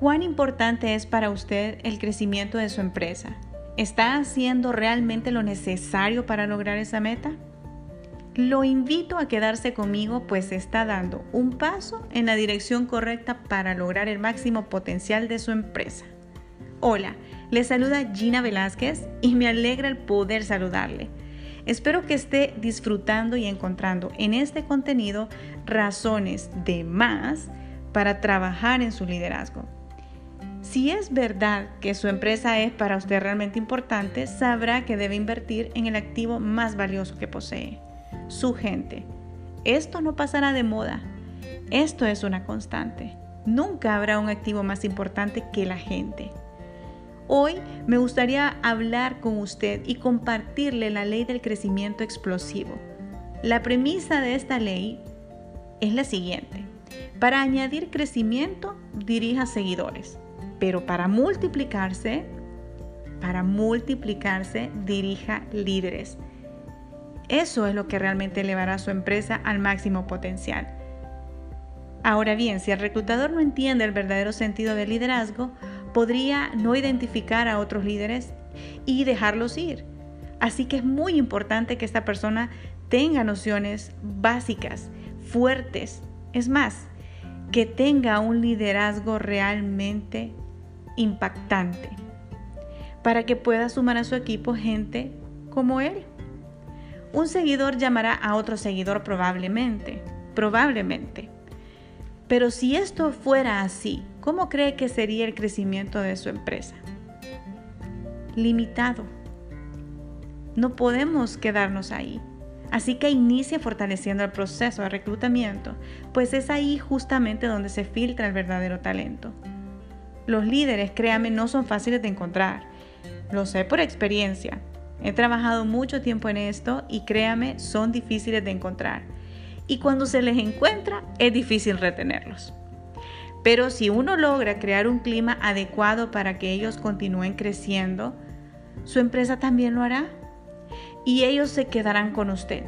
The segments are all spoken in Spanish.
¿Cuán importante es para usted el crecimiento de su empresa? ¿Está haciendo realmente lo necesario para lograr esa meta? Lo invito a quedarse conmigo pues está dando un paso en la dirección correcta para lograr el máximo potencial de su empresa. Hola, le saluda Gina Velázquez y me alegra el poder saludarle. Espero que esté disfrutando y encontrando en este contenido razones de más para trabajar en su liderazgo. Si es verdad que su empresa es para usted realmente importante, sabrá que debe invertir en el activo más valioso que posee, su gente. Esto no pasará de moda. Esto es una constante. Nunca habrá un activo más importante que la gente. Hoy me gustaría hablar con usted y compartirle la ley del crecimiento explosivo. La premisa de esta ley es la siguiente. Para añadir crecimiento, dirija seguidores pero para multiplicarse, para multiplicarse, dirija líderes. Eso es lo que realmente elevará su empresa al máximo potencial. Ahora bien, si el reclutador no entiende el verdadero sentido del liderazgo, podría no identificar a otros líderes y dejarlos ir. Así que es muy importante que esta persona tenga nociones básicas, fuertes. Es más, que tenga un liderazgo realmente impactante para que pueda sumar a su equipo gente como él. Un seguidor llamará a otro seguidor probablemente, probablemente. Pero si esto fuera así, ¿cómo cree que sería el crecimiento de su empresa? Limitado. No podemos quedarnos ahí. Así que inicie fortaleciendo el proceso de reclutamiento, pues es ahí justamente donde se filtra el verdadero talento. Los líderes, créame, no son fáciles de encontrar. Lo sé por experiencia. He trabajado mucho tiempo en esto y créame, son difíciles de encontrar. Y cuando se les encuentra, es difícil retenerlos. Pero si uno logra crear un clima adecuado para que ellos continúen creciendo, su empresa también lo hará. Y ellos se quedarán con usted.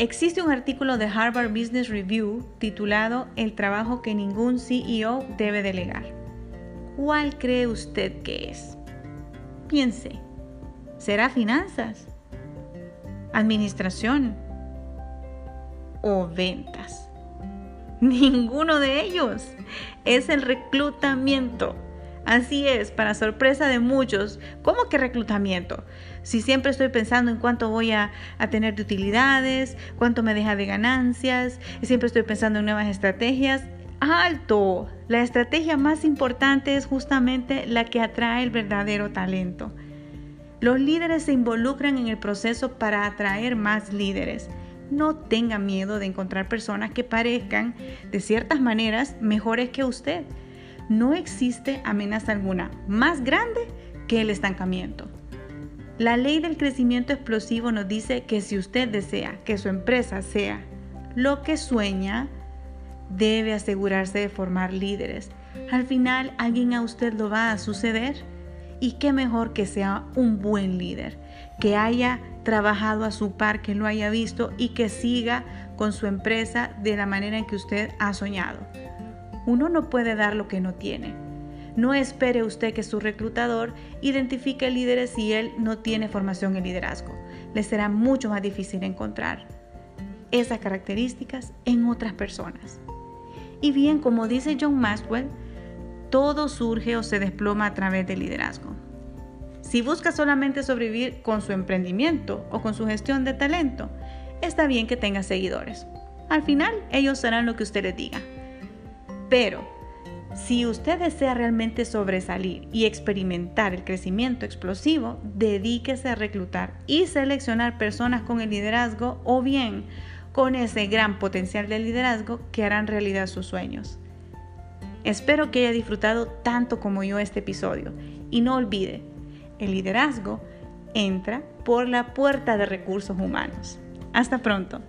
Existe un artículo de Harvard Business Review titulado El trabajo que ningún CEO debe delegar. ¿Cuál cree usted que es? Piense. ¿Será finanzas? ¿Administración? ¿O ventas? Ninguno de ellos. Es el reclutamiento. Así es, para sorpresa de muchos, ¿cómo que reclutamiento? Si siempre estoy pensando en cuánto voy a, tener de utilidades, cuánto me deja de ganancias, y siempre estoy pensando en nuevas estrategias, alto. La estrategia más importante es justamente la que atrae el verdadero talento. Los líderes se involucran en el proceso para atraer más líderes. No tenga miedo de encontrar personas que parezcan de ciertas maneras mejores que usted no existe amenaza alguna más grande que el estancamiento. La ley del crecimiento explosivo nos dice que si usted desea que su empresa sea lo que sueña, debe asegurarse de formar líderes. Al final alguien a usted lo va a suceder y qué mejor que sea un buen líder, que haya trabajado a su par, que lo haya visto y que siga con su empresa de la manera en que usted ha soñado. Uno no puede dar lo que no tiene. No espere usted que su reclutador identifique líderes si él no tiene formación en liderazgo. Le será mucho más difícil encontrar esas características en otras personas. Y bien, como dice John Maxwell, todo surge o se desploma a través del liderazgo. Si busca solamente sobrevivir con su emprendimiento o con su gestión de talento, está bien que tenga seguidores. Al final, ellos harán lo que usted les diga. Pero si usted desea realmente sobresalir y experimentar el crecimiento explosivo, dedíquese a reclutar y seleccionar personas con el liderazgo o bien con ese gran potencial de liderazgo que harán realidad sus sueños. Espero que haya disfrutado tanto como yo este episodio y no olvide, el liderazgo entra por la puerta de recursos humanos. Hasta pronto.